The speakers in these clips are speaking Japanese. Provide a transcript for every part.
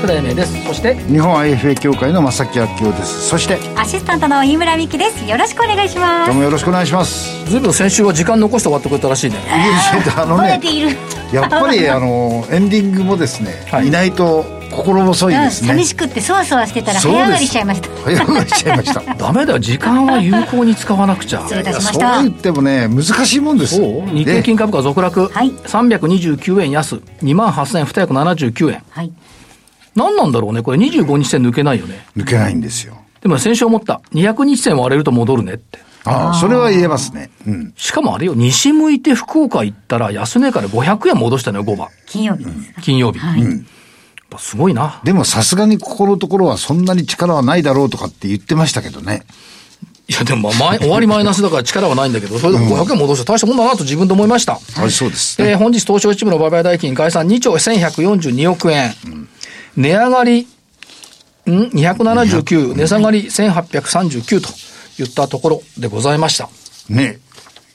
桜井英明です。そして日本 IFA 協会の正木明夫です。そしてアシスタントの飯村美希です。よろしくお願いします。どうもよろしくお願いします。ずいぶん先週は時間残して終わってくれたらしいね。いやあのねやっぱりあのエンディングもですね、はい、いないと心細いですね、寂しくってそわそわしてたら早上がりしちゃいました。早上がりしちゃいました。ダメだよ時間は有効に使わなくちゃ。失礼いたしました。そう言ってもね難しいもんです日経金株価続落、はい、329円安。2万8279円。はい何なんだろうねこれ25日線抜けないよね抜けないんですよでも先週思った200日線割れると戻るねってああ、それは言えますね。うん。しかもあれよ、西向いて福岡行ったら安値から500円戻したのよ、5番。金曜日金曜日。はい、うん。すごいな。でもさすがにここのところはそんなに力はないだろうとかって言ってましたけどね。いや、でもまあ、終わりマイナスだから力はないんだけど、それでも500円戻して大したもんだなと自分で思いました。はい、そうです、ね。えー、本日東証一部の売買代金概算2兆1142億円。うん、値上がり、ん ?279、値下がり1839と言ったところでございました。ね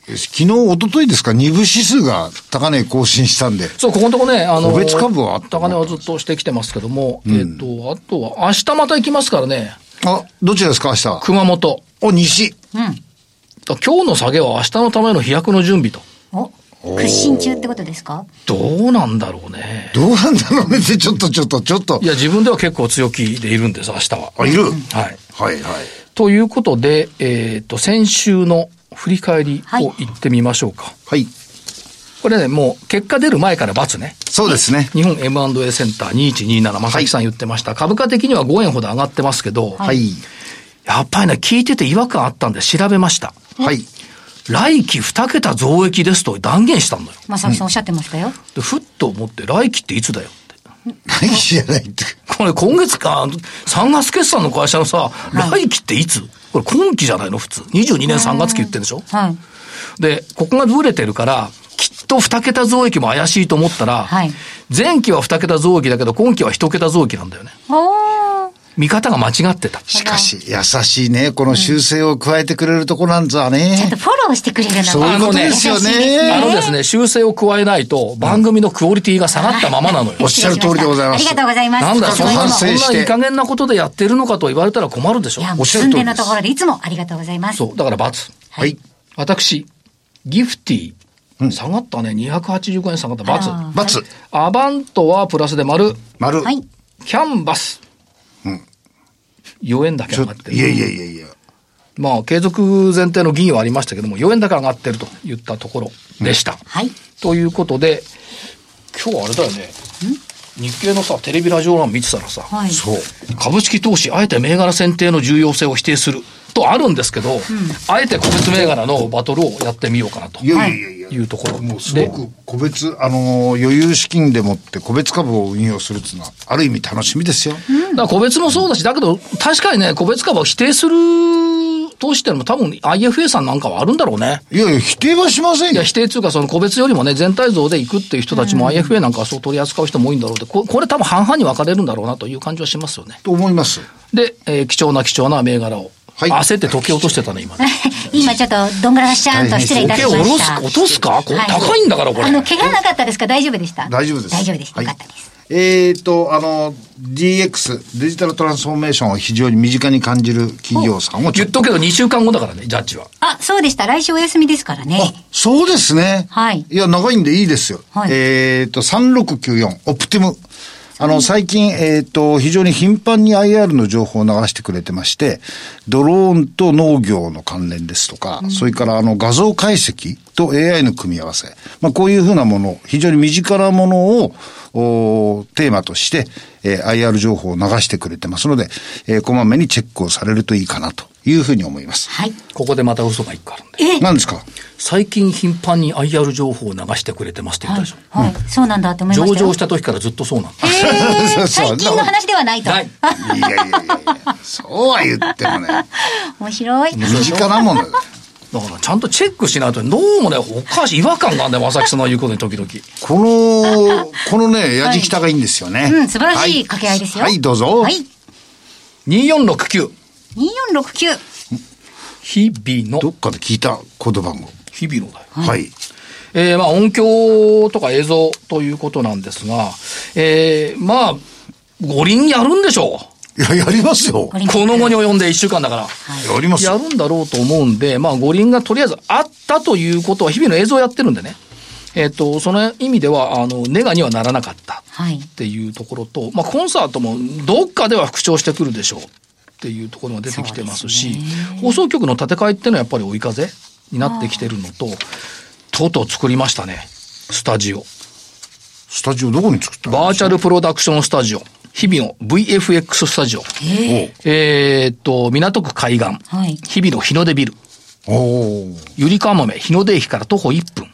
昨日、一昨日ですか、二部指数が高値更新したんで。そう、ここのとこね、あの、個別株は高値はずっとしてきてますけども、うん、えっ、ー、と、あとは、明日また行きますからね。あ、どちらですか、明日。熊本。お、西。うん。今日の下げは明日のための飛躍の準備と。お屈伸中ってことですか？どうなんだろうね。どうなんだろうねって、ちょっとちょっとちょっと。いや、自分では結構強気でいるんです、明日は。あ、いる、はい。はいはい。ということで、えっ、ー、と、先週の振り返りを言ってみましょうか。はい。これね、もう結果出る前から×ね。そうですね。日本 M&A センター2127、正木さん言ってました、はい、株価的には5円ほど上がってますけど、はい。やっぱりね、聞いてて違和感あったんで調べました。はい。来期2桁増益ですと断言したんだよ。正木さんおっしゃってましたよ。で、ふっと思って、来期っていつだよ。来期じゃないって。これ今月か、3月決算の会社のさ、来期っていつ？これ今期じゃないの？普通。22年3月期言ってるでしょ？はい。で、ここがブレてるから、きっと2桁増益も怪しいと思ったら、はい、前期は2桁増益だけど、今期は1桁増益なんだよね。見方が間違ってた。しかし、優しいね。この修正を加えてくれるとこなんざね。ちゃんとフォローしてくれるのそういうことですよね。あのですね、修正を加えないと、番組のクオリティが下がったままなのよ。おっしゃる通りでございます。ありがとうございます。なんだ、そんな、そんないい加減なことでやってるのかと言われたら困るでしょ。いや、もう寸のところでいつもありがとうございます。そう、だから罰。はい。私、ギフティ下がったね。285円下がった。罰。罰。アバントはプラスで丸。丸。はい。キャンバス。うん。4円だけ上がってる。いやいやいやいや。まあ、継続前提の議員はありましたけども、4円だけ上がってるといったところでした。うん、はい。ということで、今日はあれだよね。日経のさ、テレビラジオ欄見てたらさ、はい、そう。株式投資、あえて銘柄選定の重要性を否定するとあるんですけど、うん、あえて個別銘柄のバトルをやってみようかなと。いやいやいやいうところもうすごく個別、あの、余裕資金でもって個別株を運用するっていうのは、ある意味楽しみですよ。うん、だ個別もそうだし、だけど、確かにね、個別株を否定する投資ってのも多分 IFA さんなんかはあるんだろうね。いやいや、否定はしませんよ。いや、否定っていうか、その個別よりもね、全体像でいくっていう人たちも IFA なんかはそう取り扱う人も多いんだろうで、ここれ多分半々に分かれるんだろうなという感じはしますよね。と思います。で、えー、貴重な貴重な銘柄をはい、焦って時計落としてたね、今ね。今ちょっと、どんぐらしちゃんと失礼いたしました。時計落とすか、これ、高いんだから、これ。あの、怪我なかったですか大丈夫でした大丈夫です。大丈夫です。よかったです。えっ、と、あの、DX、デジタルトランスフォーメーションを非常に身近に感じる企業さんを言っとくけど2週間後だからね、ジャッジは。あ、そうでした。来週お休みですからね。あ、そうですね。はい。いや、長いんでいいですよ。はい、えっ、と、3694、オプティム。あの、最近、えっ、ー、と、非常に頻繁に IR の情報を流してくれてまして、ドローンと農業の関連ですとか、うん、それからあの画像解析と AI の組み合わせ。まあ、こういうふうなもの、非常に身近なものを、おテーマとして、えー、IR 情報を流してくれてますので、えー、こまめにチェックをされるといいかなというふうに思います。はい。ここでまた嘘が一個あるんで。え何ですか？最近頻繁に IR 情報を流してくれてますって言ったでしょ。はい。はい、そうなんだって思いました上場した時からずっとそうなんだ。えー、最近の話ではないと。ない。いやいやいやそうは言ってもね。面白い。身近なものだ。だからちゃんとチェックしないと、どうもね、おかしい、違和感があるんだよ、正木さんの言うことに時々。この、このね、やじきたがいいんですよね。はい、うん、素晴らしい掛け合いですよ。はい、はい、どうぞ。はい。2469。2469。日々の。どっかで聞いたコード番号。日々のだよ。はい。えー、まあ音響とか映像ということなんですが、えー、まあ、五輪やるんでしょう。いや、やりますよ。この後に及んで1週間だから。はい、やりますやるんだろうと思うんで、まあ、五輪がとりあえずあったということは、日々の映像やってるんでね。えっ、ー、と、その意味では、あの、ネガにはならなかったっていうところと、はい、まあ、コンサートもどっかでは復調してくるでしょうっていうところが出てきてますし、す放送局の建て替えっていうのはやっぱり追い風になってきてるのと、とうとう作りましたね、スタジオ。スタジオどこに作ったバーチャルプロダクションスタジオ。日々の VFX スタジオ。えー、えー、っと、港区海岸。はい、日々の日の出ビル。おゆりかもめ日の出駅から徒歩1分。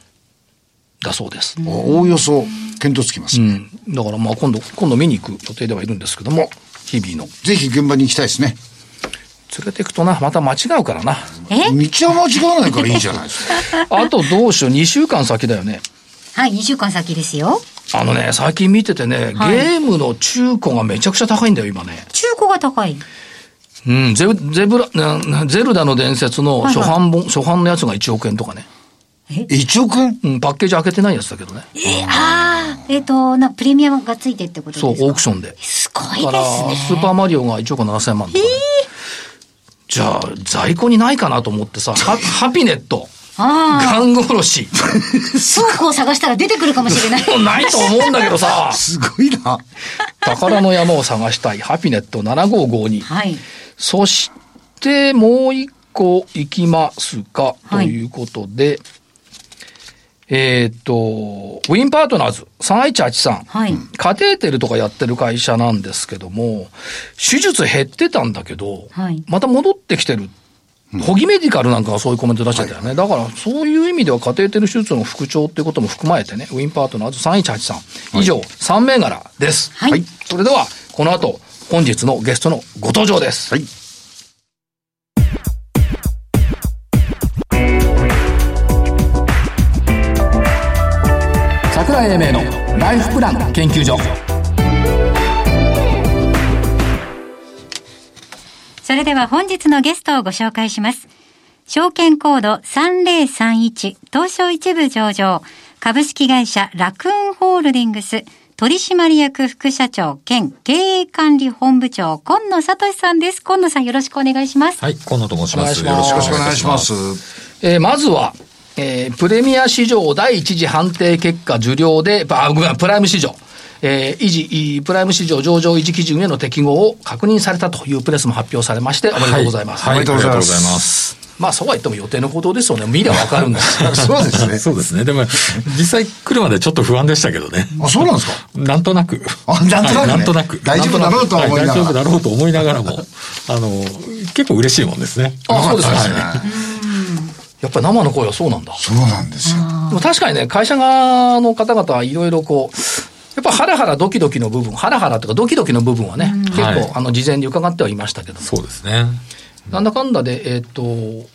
だそうです。おおよそ、見当つきます、ね、うん。だからまあ今度、今度見に行く予定ではいるんですけども、日々の。ぜひ現場に行きたいですね。連れていくとな、また間違うからな。え？道は間違わないからいいじゃないですか。あとどうしよう、2週間先だよね。はい、2週間先ですよ。あのね、最近見ててね、はい、ゲームの中古がめちゃくちゃ高いんだよ、今ね。中古が高い？うん、ゼゼブラ、ゼルダの伝説の初版本、はいはい、初版のやつが1億円とかね。え ?1 億円？うん、パッケージ開けてないやつだけどね。えー、ああ、えっ、ー、と、な、プレミアムがついてってことですか？そう、オークションで。すごいですね。だから、スーパーマリオが1億7000万とか、ね、えー、じゃあ、在庫にないかなと思ってさ、ハハピネット。ガン殺し。倉庫を探したら出てくるかもしれない。ないと思うんだけどさ。すごいな。宝の山を探したい、ハピネット7552。はい。そして、もう一個いきますか、ということで、はいえっ、と、ウィンパートナーズ3183、はい、カテーテルとかやってる会社なんですけども、手術減ってたんだけど、はい、また戻ってきてるホギメディカルなんかがそういうコメント出してたよね。はい、だから、そういう意味では、カテーテル手術の復調っていうことも含まれてね、ウィンパートナーズ3183。以上、はい、3銘柄です。はい。それでは、この後、本日のゲストのご登場です。はい。桜井英明のライフプラン研究所。それでは本日のゲストをご紹介します。証券コード3031東証一部上場株式会社ラクーンホールディングス取締役副社長兼経営管理本部長今野聡さんです。今野さんよろしくお願いします。はい、今野と申します。よろしくお願いします。えー、まずは、えー、プレミア市場第一次判定結果受領で、あ、ごめん、プライム市場。えー、維持、プライム市場上場維持基準への適合を確認されたというプレスも発表されまして、おめでとうございます。はい、おめでとうございます。まあそうは言っても予定のことですよね。見りゃわかるんです そうですね。そうですね。でも、実際来るまでちょっと不安でしたけどね。あ、そうなんですか？なんとなく。あ、なんとなく、ね、なんとなく。大丈夫だろうと思いながら。大丈夫だろうと思いながらも、あの、結構嬉しいもんですね。あ、そうですね。やっぱり生の声はそうなんだ。そうなんですよ。でも確かにね、会社側の方々はいろいろこう、やっぱハラハラドキドキの部分、ハラハラとかドキドキの部分はね、うん、結構、はい、あの、事前に伺ってはいましたけどそうですね。なんだかんだで、えっ、ー、と、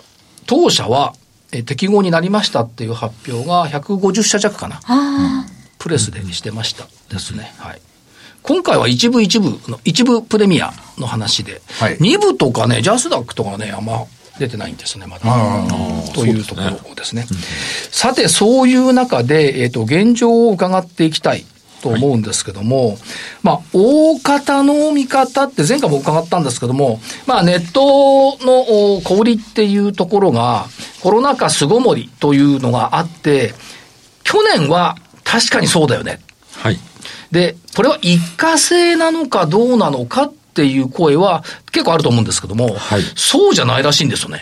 当社は、えー、適合になりましたっていう発表が150社弱かな。プレスでしてましたですね。はい。今回は一部一部の、一部プレミアの話で、はい、2部とかね、ジャスダックとかね、あんま出てないんですね、まだ。というところですね。すねさて、そういう中で、えっ、ー、と、現状を伺っていきたいと思うんですけども、はい、まあ、大方の見方って前回も伺ったんですけども、まあ、ネットの小売りっていうところが、コロナ禍巣ごもりというのがあって、去年は確かにそうだよね。はい。で、これは一過性なのかどうなのかっていう声は結構あると思うんですけども、はい、そうじゃないらしいんですよね。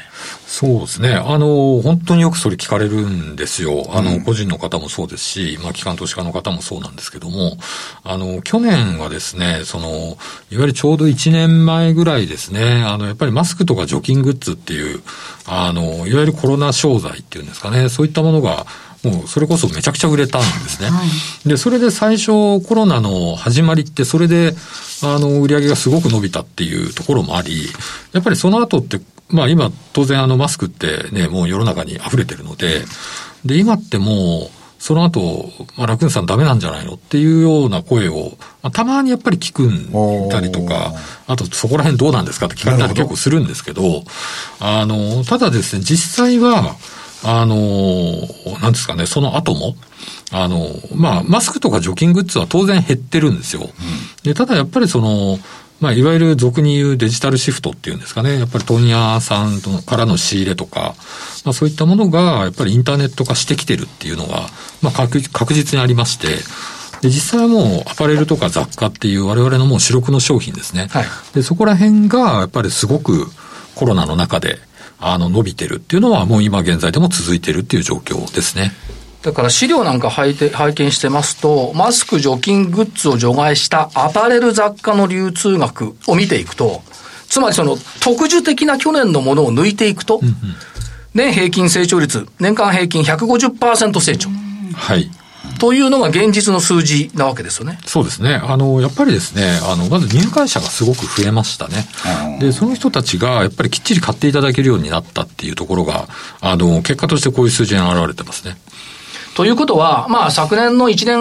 そうですね。あの、本当によくそれ聞かれるんですよ。あの、個人の方もそうですし、まあ、機関投資家の方もそうなんですけども、あの、去年はですね、その、いわゆるちょうど1年前ぐらいですね、あの、やっぱりマスクとか除菌グッズっていう、あの、いわゆるコロナ商材っていうんですかね、そういったものが、もうそれこそめちゃくちゃ売れたんですね。はい、で、それで最初コロナの始まりってそれで、あの、売り上げがすごく伸びたっていうところもあり、やっぱりその後ってまあ今、当然あのマスクってね、もう世の中に溢れてるので、で、今ってもう、その後、まあ、楽ンさんダメなんじゃないのっていうような声を、まあ、たまにやっぱり聞くんたりとか、あとそこら辺どうなんですかって聞かれたり結構するんですけど、あの、ただですね、実際は、あの、なんですかね、その後も、あの、まあ、マスクとか除菌グッズは当然減ってるんですよ。うん、で、ただやっぱりその、まあ、いわゆる俗に言うデジタルシフトっていうんですかね。やっぱり問屋さんからの仕入れとか、まあ、そういったものが、やっぱりインターネット化してきてるっていうのが、まあ確、確実にありまして、で、実際はもうアパレルとか雑貨っていう我々のもう主力の商品ですね。はい、で、そこら辺が、やっぱりすごくコロナの中で、あの、伸びてるっていうのは、もう今現在でも続いてるっていう状況ですね。だから資料なんか拝見してますと、マスク除菌グッズを除外したアパレル雑貨の流通額を見ていくと、つまりその特需的な去年のものを抜いていくと、年平均成長率、年間平均150%成長。はい。というのが現実の数字なわけですよね。そうですね。あの、やっぱりですね、あの、まず入会者がすごく増えましたね。で、その人たちがやっぱりきっちり買っていただけるようになったっていうところが、あの、結果としてこういう数字に現れてますね。ということは、まあ昨年の1年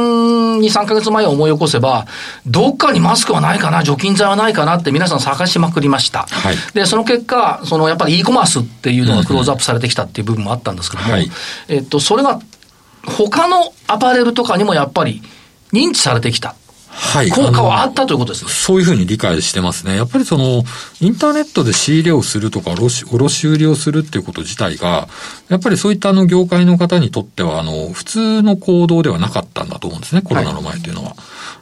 2、3ヶ月前を思い起こせば、どっかにマスクはないかな、除菌剤はないかなって皆さん探しまくりました。はい、で、その結果、そのやっぱり e コマースっていうのがクローズアップされてきたっていう部分もあったんですけども、はい、えっと、それが他のアパレルとかにもやっぱり認知されてきた。はい。効果はあったということですね。そういうふうに理解してますね。やっぱりその、インターネットで仕入れをするとか、卸卸売りをするっていうこと自体が、やっぱりそういったあの業界の方にとっては、あの、普通の行動ではなかったんだと思うんですね、コロナの前というのは。は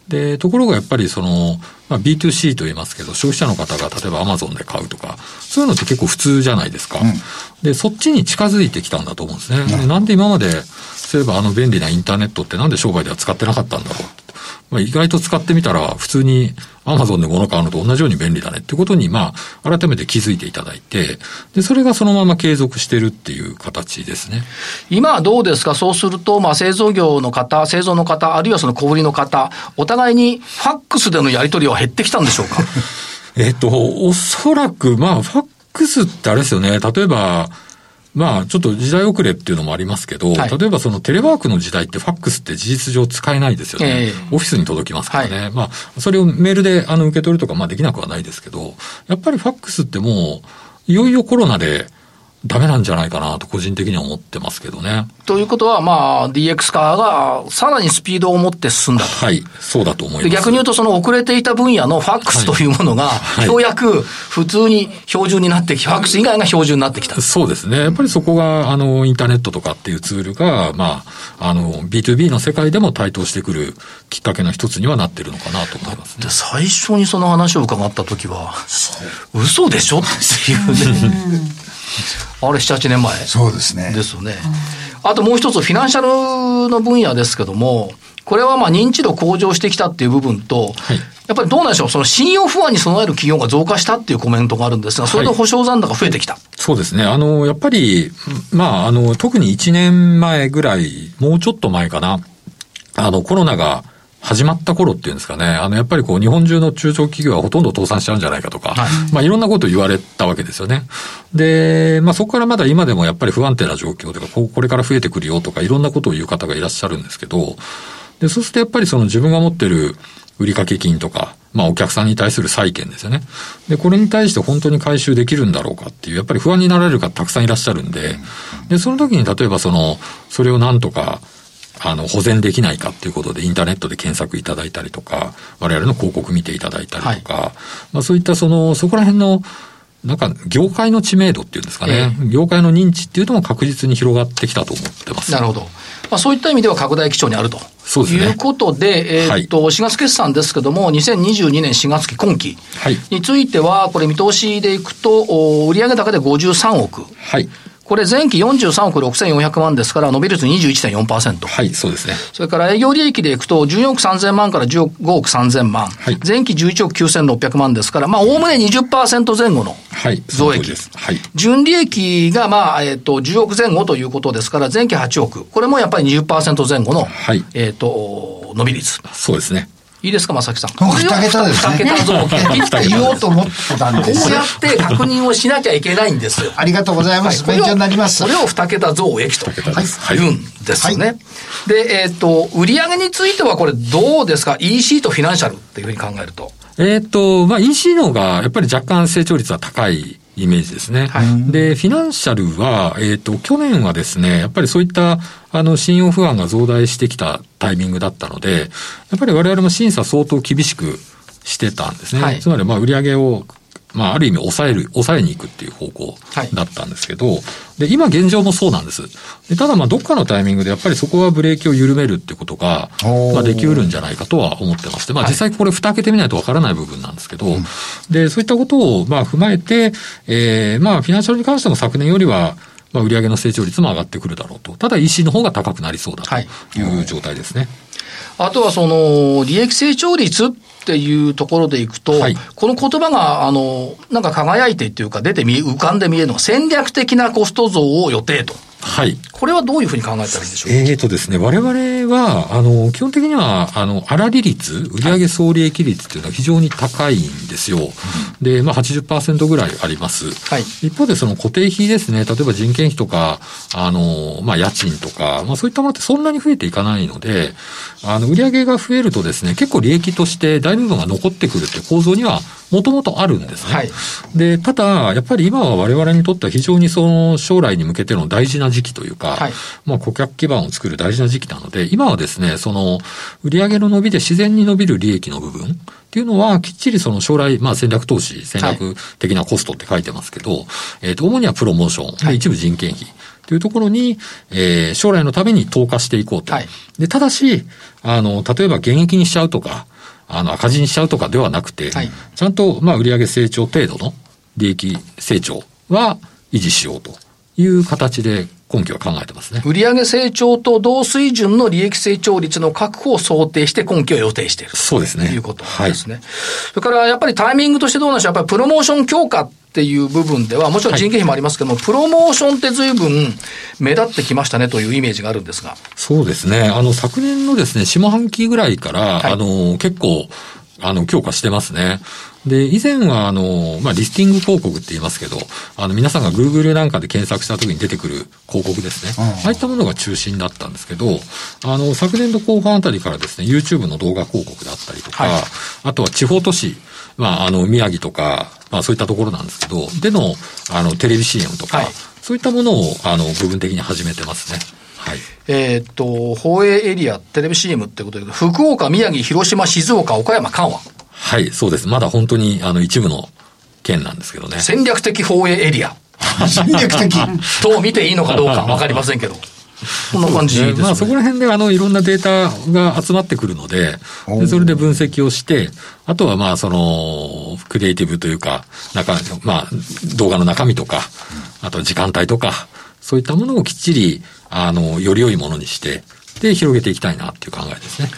い、で、ところがやっぱりその、まあ、B2C と言いますけど、消費者の方が例えば Amazon で買うとか、そういうのって結構普通じゃないですか。うん、で、そっちに近づいてきたんだと思うんですね。うん、なんで今まで、そういえばあの便利なインターネットってなんで商売では使ってなかったんだろうまあ、意外と使ってみたら、普通にアマゾンで物買うのと同じように便利だねってことに、まあ、改めて気づいていただいて、で、それがそのまま継続してるっていう形ですね。今はどうですか？そうすると、まあ、製造業の方、製造の方、あるいはその小売りの方、お互いにファックスでのやり取りは減ってきたんでしょうか？えっと、おそらく、まあ、ファックスってあれですよね。例えば、まあ、ちょっと時代遅れっていうのもありますけど、はい、例えばそのテレワークの時代ってファックスって事実上使えないですよね。えー、オフィスに届きますからね。はい、まあ、それをメールであの受け取るとか、まあできなくはないですけど、やっぱりファックスってもう、いよいよコロナで、ダメなんじゃないかなと個人的には思ってますけどね。ということは、まあ、DX 化がさらにスピードを持って進んだはい、そうだと思います。逆に言うと、その遅れていた分野のファックスというものが、はい、ようやく普通に標準になってき、ファックス以外が標準になってきた。そうですね。やっぱりそこが、あの、インターネットとかっていうツールが、まあ、あの、B2B の世界でも台頭してくるきっかけの一つにはなってるのかなと思いますね。最初にその話を伺った時は、嘘でしょっていうね。あれ、7、8年前。そうですね。ですよね。あともう一つ、フィナンシャルの分野ですけども、これはまあ認知度向上してきたっていう部分と、はい、やっぱりどうなんでしょう、その信用不安に備える企業が増加したっていうコメントがあるんですが、それで保証残高増えてきた、はい、そうですね。あの、やっぱり、まあ、あの、特に1年前ぐらい、もうちょっと前かな、あの、コロナが始まった頃っていうんですかね、あの、やっぱりこう、日本中の中小企業はほとんど倒産しちゃうんじゃないかとか、はい、まあ、いろんなことを言われたわけですよね。で、まあ、そこからまだ今でもやっぱり不安定な状況でここれから増えてくるよとか、いろんなことを言う方がいらっしゃるんですけど、で、そうするとやっぱりその自分が持ってる売掛金とか、まあ、お客さんに対する債権ですよね。で、これに対して本当に回収できるんだろうかっていう、やっぱり不安になられる方たくさんいらっしゃるんで、で、その時に例えばその、それをなんとか、あの、保全できないかっていうことでインターネットで検索いただいたりとか、我々の広告見ていただいたりとか、はい、まあそういったその、そこら辺の、なんか、業界の知名度っていうんですかね、えー、業界の認知っていうのも確実に広がってきたと思ってます。なるほど。まあ、そういった意味では拡大基調にあると。そうですね。いうことで、えー、っと、はい、4月決算ですけども、2022年4月期今期については、これ見通しでいくと、売上高で53億。はい。これ前期43億6400万ですから、伸び率21.4%。はい、そうですね。それから営業利益でいくと、14億3000万から15億3000万。はい、前期11億9600万ですから、まあ、おおむね20%前後の増益。はい。純利益が、まあ、えっ、ー、と、10億前後ということですから、前期8億。これもやっぱり20%前後の、はい。えっ、ー、と、伸び率。そうですね。いいですか、正木さん？二桁ですね。二桁増益って言おうと思ってたんですこうやって確認をしなきゃいけないんですよ。ありがとうございます。勉強になります。これを二桁増益と言うんですね。はい、で、えっ、ー、と、売上についてはこれどうですか ?EC とフィナンシャルっていうふうに考えると。えっ、と、まあ EC の方がやっぱり若干成長率は高いイメージですね。はい、で、フィナンシャルは、えっ、ー、と、去年はですね、やっぱりそういった、あの、信用不安が増大してきたタイミングだったので、やっぱり我々も審査相当厳しくしてたんですね。はい、つまり、まあ、売上をまあ、ある意味抑える、抑えに行くっていう方向だったんですけど、はい、で、今現状もそうなんです。でただ、まあ、どっかのタイミングでやっぱりそこはブレーキを緩めるってことが、まあ、できうるんじゃないかとは思ってまして、まあ、実際これ蓋開けてみないとわからない部分なんですけど、はい、で、そういったことを、まあ、踏まえて、ええー、まあ、フィナンシャルに関しても昨年よりは、まあ、売上の成長率も上がってくるだろうと。ただ EC の方が高くなりそうだとい。う状態ですね。はい、あとはその、利益成長率っていうところでいくと、はい、この言葉が、あの、なんか輝いてっていうか出て見浮かんで見えるのが戦略的なコスト増を予定と。はい。これはどういうふうに考えたらいいんでしょう？かええー、とですね、我々は、あの、基本的には、あの、粗利率、売上総利益率っていうのは非常に高いんですよ。で、まあ80%ぐらいあります。はい。一方でその固定費ですね、例えば人件費とか、あの、まあ家賃とか、まあそういったものってそんなに増えていかないので、あの、売上が増えるとですね、結構利益として大部分が残ってくるって構造にはもともとあるんですね。はい。で、ただ、やっぱり今は我々にとっては非常にその将来に向けての大事な時期というか、はい、まあ顧客基盤を作る大事な時期なので、今はですね、その売上の伸びで自然に伸びる利益の部分っていうのは、きっちりその将来、まあ戦略投資、戦略的なコストって書いてますけど、はい、えっ、と、主にはプロモーション、はい、一部人件費。というところに、えー、将来のために投下していこうと。はい、で、ただし、あの、例えば現役にしちゃうとか、あの、赤字にしちゃうとかではなくて、はい、ちゃんと、まあ、売上成長程度の利益成長は維持しようという形で今期は考えてますね。売上成長と同水準の利益成長率の確保を想定して今期を予定している。そうですね。ということですね。はい、それからやっぱりタイミングとしてどうなんでしょうやっぱりプロモーション強化っていう部分では、もちろん人件費もありますけども、はい、プロモーションって随分目立ってきましたねというイメージがあるんですが。そうですね。あの、昨年のですね、下半期ぐらいから、はい、あの、結構、あの、強化してますね。で、以前は、あの、まあ、リスティング広告って言いますけど、あの、皆さんが Google なんかで検索した時に出てくる広告ですね。ああいったものが中心だったんですけど、あの、昨年度後半あたりからですね、YouTube の動画広告だったりとか、はい、あとは地方都市、まあ、あの、宮城とか、まあ、そういったところなんですけど、での、あの、テレビ CM とか、はい、そういったものを、あの、部分的に始めてますね。はい。えっと、放映エリア、テレビ CM ってことで、福岡、宮城、広島、静岡、岡山、関ははい、そうです。まだ本当に、あの、一部の県なんですけどね。戦略的放映エリア。戦略的 と見ていいのかどうかわかりませんけど。こんな感じです、ね、まあそこら辺であのいろんなデータが集まってくるので、でそれで分析をして、あとはまあその、クリエイティブというか、中、まあ動画の中身とか、あと時間帯とか、そういったものをきっちり、あの、より良いものにして、で、広げていきたいなっていう考えですね。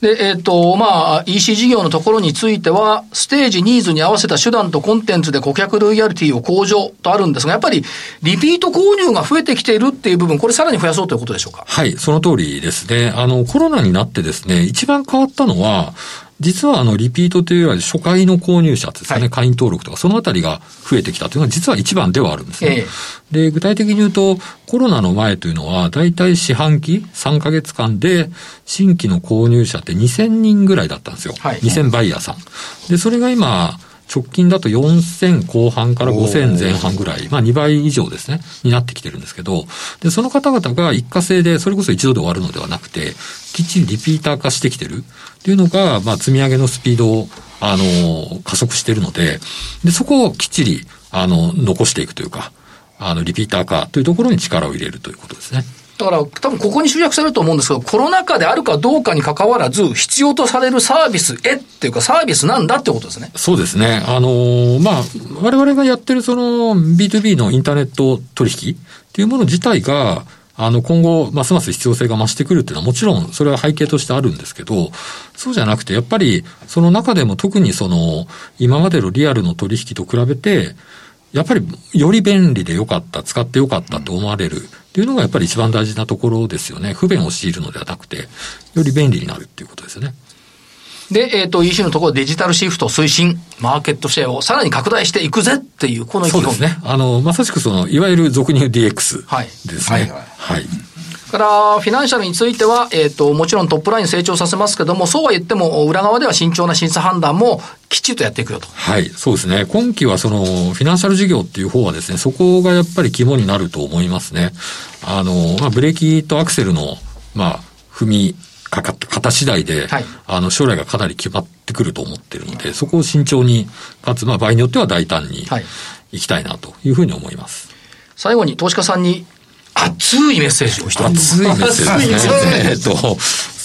で、えっ、ー、と、まあ、EC 事業のところについては、ステージニーズに合わせた手段とコンテンツで顧客ロイヤリティを向上とあるんですが、やっぱりリピート購入が増えてきているっていう部分、これさらに増やそうということでしょうか？はい、その通りですね。あの、コロナになってですね、一番変わったのは、実はあの、リピートというより初回の購入者ですかね、はい、会員登録とか、そのあたりが増えてきたというのは実は一番ではあるんですね。えで、具体的に言うと、コロナの前というのは、だいたい四半期、3ヶ月間で、新規の購入者って2000人ぐらいだったんですよ。はい、2000バイヤーさん。で、それが今、直近だと4000後半から5000前半ぐらい、まあ2倍以上ですね、になってきてるんですけど、で、その方々が一過性で、それこそ一度で終わるのではなくて、きっちりリピーター化してきてるっていうのが、まあ積み上げのスピードを、あの、加速してるので、で、そこをきっちり、あの、残していくというか、あの、リピーター化というところに力を入れるということですね。だから、多分ここに集約されると思うんですけど、コロナ禍であるかどうかに関わらず、必要とされるサービスへっていうか、サービスなんだってことですね。そうですね。あのー、まあ、我々がやってるその B2B のインターネット取引っていうもの自体が、あの、今後、ますます必要性が増してくるっていうのはもちろん、それは背景としてあるんですけど、そうじゃなくて、やっぱり、その中でも特にその、今までのリアルの取引と比べて、やっぱりより便利でよかった、使ってよかったと思われるっていうのがやっぱり一番大事なところですよね。不便を強いるのではなくて、より便利になるっていうことですよね。で、えっ、ー、と、EC のところデジタルシフト推進、マーケットシェアをさらに拡大していくぜっていう、この意気込み。そうですね。あの、まさしくその、いわゆる俗に言う DX ですね。はい。はい、はいから、フィナンシャルについては、えっ、ー、と、もちろんトップライン成長させますけども、そうは言っても、裏側では慎重な審査判断もきっちりとやっていくよと。はい、そうですね。今期はその、フィナンシャル事業っていう方はですね、そこがやっぱり肝になると思いますね。あの、まあ、ブレーキとアクセルの、まあ、踏みかかった方次第で、はい、あの、将来がかなり決まってくると思ってるので、そこを慎重に、かつ、まあ、場合によっては大胆に、いきたいなというふうに思います。最後に投資家さんに熱いメッセージを一つ。熱いメッセージですね。えっと、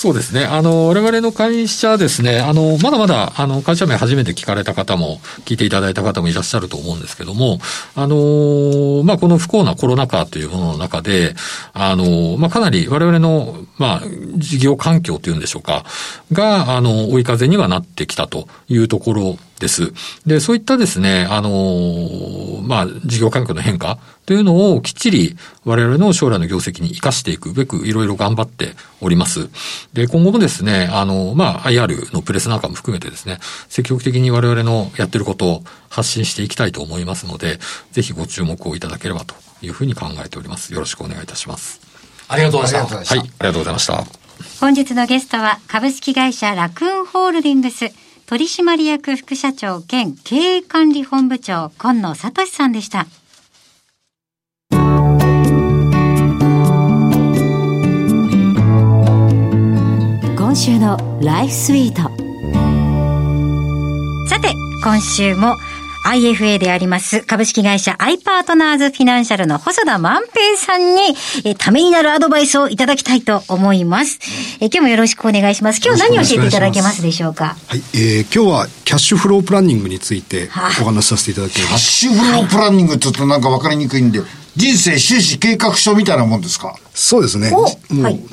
そうですね。あの、我々の会社ですね、あの、まだまだ、あの、会社名初めて聞かれた方も、聞いていただいた方もいらっしゃると思うんですけども、あの、まあ、この不幸なコロナ禍というものの中で、あの、まあ、かなり我々の、まあ、事業環境というんでしょうか、が、あの、追い風にはなってきたというところです。で、そういったですね、あの、まあ、事業環境の変化というのをきっちり我々の将来の業績に活かしていくべくいろいろ頑張っております。で、今後もですね、あの、まあ、IR のプレスなんかも含めてですね、積極的に我々のやってることを発信していきたいと思いますので、ぜひご注目をいただければというふうに考えております。よろしくお願いいたします。ありがとうございました。はい、ありがとうございました。本日のゲストは株式会社ラクーンホールディングス取締役副社長兼経営管理本部長今野聡さんでした。今週のライフスイートさて今週も IFA であります株式会社 i パートナーズフィナンシャルの細田万平さんに、えためになるアドバイスをいただきたいと思います。え今日もよろしくお願いします。今日何を教えていただけますでしょうか？はい、えー、今日はキャッシュフロープランニングについてお話しさせていただきます。キャッシュフロープランニングちょっとなんかわかりにくいんで、人生収支計画書みたいなもんですか？そうですね。もう、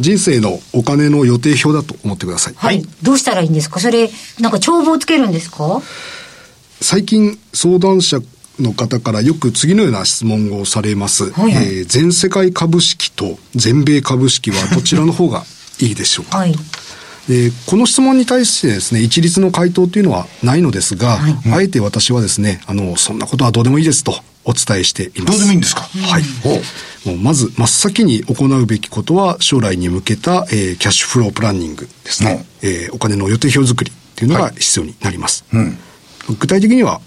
人生のお金の予定表だと思ってください。はい。どうしたらいいんですか？それ、なんか帳簿をつけるんですか？最近相談者の方からよく次のような質問をされます。はいはい、えー、全世界株式と全米株式はどちらの方がいいでしょうか、はい、でこの質問に対してですね、一律の回答というのはないのですが、はい、あえて私はですね、あの、そんなことはどうでもいいですとお伝えしています。どうでもいいんですか？はい。もうまず、真っ先に行うべきことは、将来に向けた、えー、キャッシュフロープランニングですね。うん、えー、お金の予定表作りっていうのが必要になります。はいうん具体的には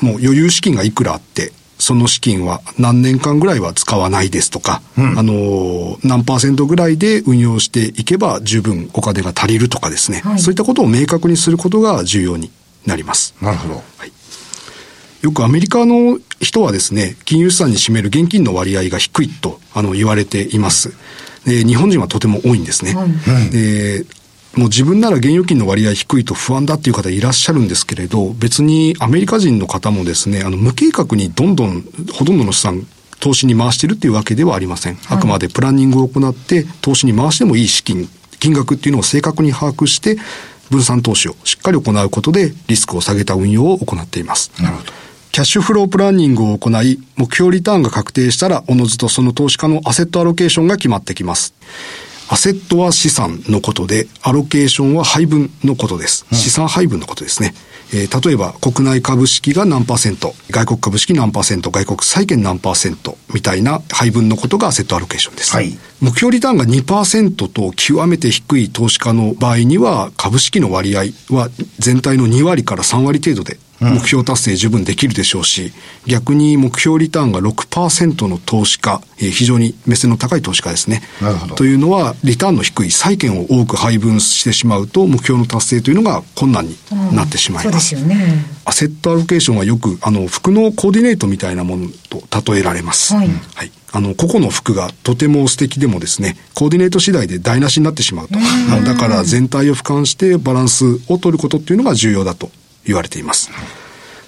もう余裕資金がいくらあって、その資金は何年間ぐらいは使わないですとか、うん、あの、何パーセントぐらいで運用していけば十分お金が足りるとかですね、はい、そういったことを明確にすることが重要になります。なるほど。はい。よくアメリカの人はですね、金融資産に占める現金の割合が低いとあの言われています。で日本人はとても多いんですね。はい、でもう自分なら現預金の割合低いと不安だっていう方いらっしゃるんですけれど、別にアメリカ人の方もですね、あの、無計画にどんどん、ほとんどの資産、投資に回しているっていうわけではありません。あくまでプランニングを行って、投資に回してもいい資金、金額っていうのを正確に把握して、分散投資をしっかり行うことで、リスクを下げた運用を行っています。なるほど。キャッシュフロープランニングを行い、目標リターンが確定したら、おのずとその投資家のアセットアロケーションが決まってきます。アセットは資産のことで、アロケーションは配分のことです。うん、資産配分のことですね。えー、例えば、国内株式が何パーセント、外国株式何パーセント、外国債券何パーセント、みたいな配分のことがアセットアロケーションです。はい、目標リターンが2%と極めて低い投資家の場合には、株式の割合は全体の2割から3割程度で目標達成十分できるでしょうし、逆に目標リターンが6%の投資家、えー、非常に目線の高い投資家ですね。なるほど。というのは、リターンの低い債券を多く配分してしまうと、目標の達成というのが困難になってしまいます。うん、そうですよね。アセットアロケーションはよく、あの、服のコーディネートみたいなものと例えられます。はい。はい。あの、個々の服がとても素敵でもですね、コーディネート次第で台無しになってしまうと。だから全体を俯瞰してバランスを取ることっていうのが重要だと言われています。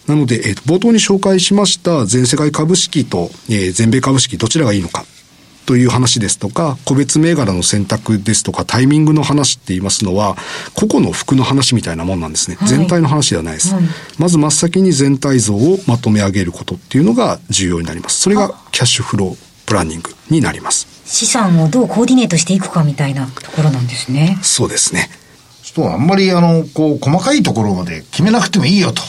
なので、えー、冒頭に紹介しました全世界株式と、えー、全米株式どちらがいいのかという話ですとか、個別銘柄の選択ですとか、タイミングの話って言いますのは、個々の服の話みたいなもんなんですね。はい、全体の話ではないです、はい、まず真っ先に全体像をまとめ上げることっていうのが重要になります。それがキャッシュフロープランニングになります。資産をどうコーディネートしていくかみたいなところなんですね。そうですね。と、あんまりあの、こう、細かいところまで決めなくてもいいよと。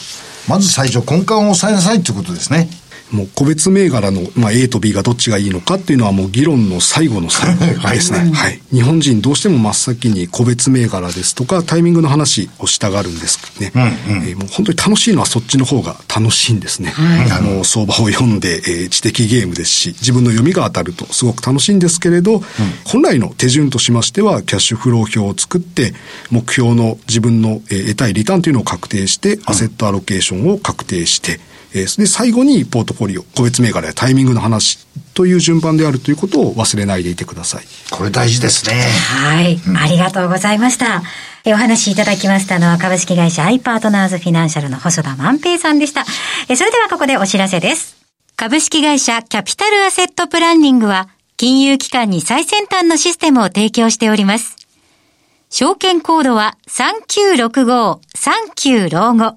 まず最初根幹を抑えなさいということですね。もう個別銘柄の、まあ、A と B がどっちがいいのかっていうのはもう議論の最後の最後 ですね。はい。日本人どうしても真っ先に個別銘柄ですとかタイミングの話をしたがるんですね。うんうん、えー、もう本当に楽しいのはそっちの方が楽しいんですね。はい、あの、相場を読んで、えー、知的ゲームですし、自分の読みが当たるとすごく楽しいんですけれど、うん、本来の手順としましてはキャッシュフロー表を作って目標の自分の、えー、得たいリターンというのを確定して、アセットアロケーションを確定して、えー、で、最後にポートフォリオ、個別銘柄やタイミングの話という順番であるということを忘れないでいてください。これ大事ですね。はい、うん、ありがとうございました。えお話しいただきましたのは株式会社アイパートナーズフィナンシャルの細田万平さんでした。えそれではここでお知らせです。株式会社キャピタルアセットプランニングは金融機関に最先端のシステムを提供しております。証券コードは3965、39老後。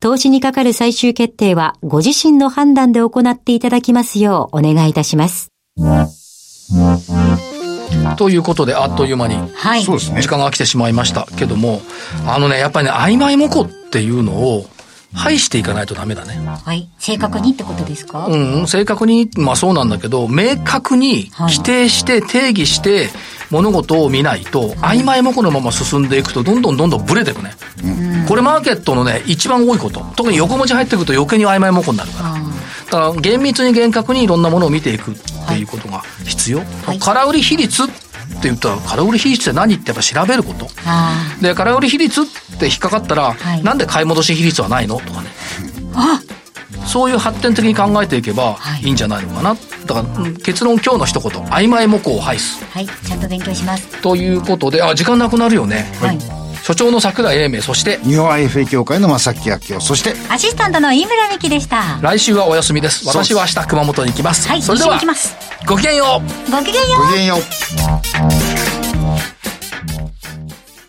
投資にかかる最終決定はご自身の判断で行っていただきますようお願いいたします。ということで、あっという間に、はい、時間が来てしまいましたけども、あのね、やっぱりね、曖昧模倣っていうのを、排していかないとダメだね。はい。正確にってことですか？うん、正確に、まあそうなんだけど、明確に規定して定義して物事を見ないと、曖昧もこのまま進んでいくと、どんどんどんどんブレていくね。うん、これマーケットのね、一番多いこと。特に横文字入ってくると余計に曖昧もこになるから。だから厳密に厳格にいろんなものを見ていくっていうことが必要。はい、空売り比率って言ったら空売り比率って何ってやっぱ調べることで空売り比率って引っかかったら、はい、なんで買い戻し比率はないの？とかねそういう発展的に考えていけばい。いんじゃないのかな、はい、だから結論今日の一言曖昧模倣を排す。はい。ちゃんと勉強します。ということであ時間なくなるよね。はい。所長の桜井英明そして日本 IFA 協会の正木明夫そしてアシスタントの飯村美樹でした。来週はお休みです。私は明日熊本に行きます。はいそれではごきげんようごきげんよう。ごきげんよう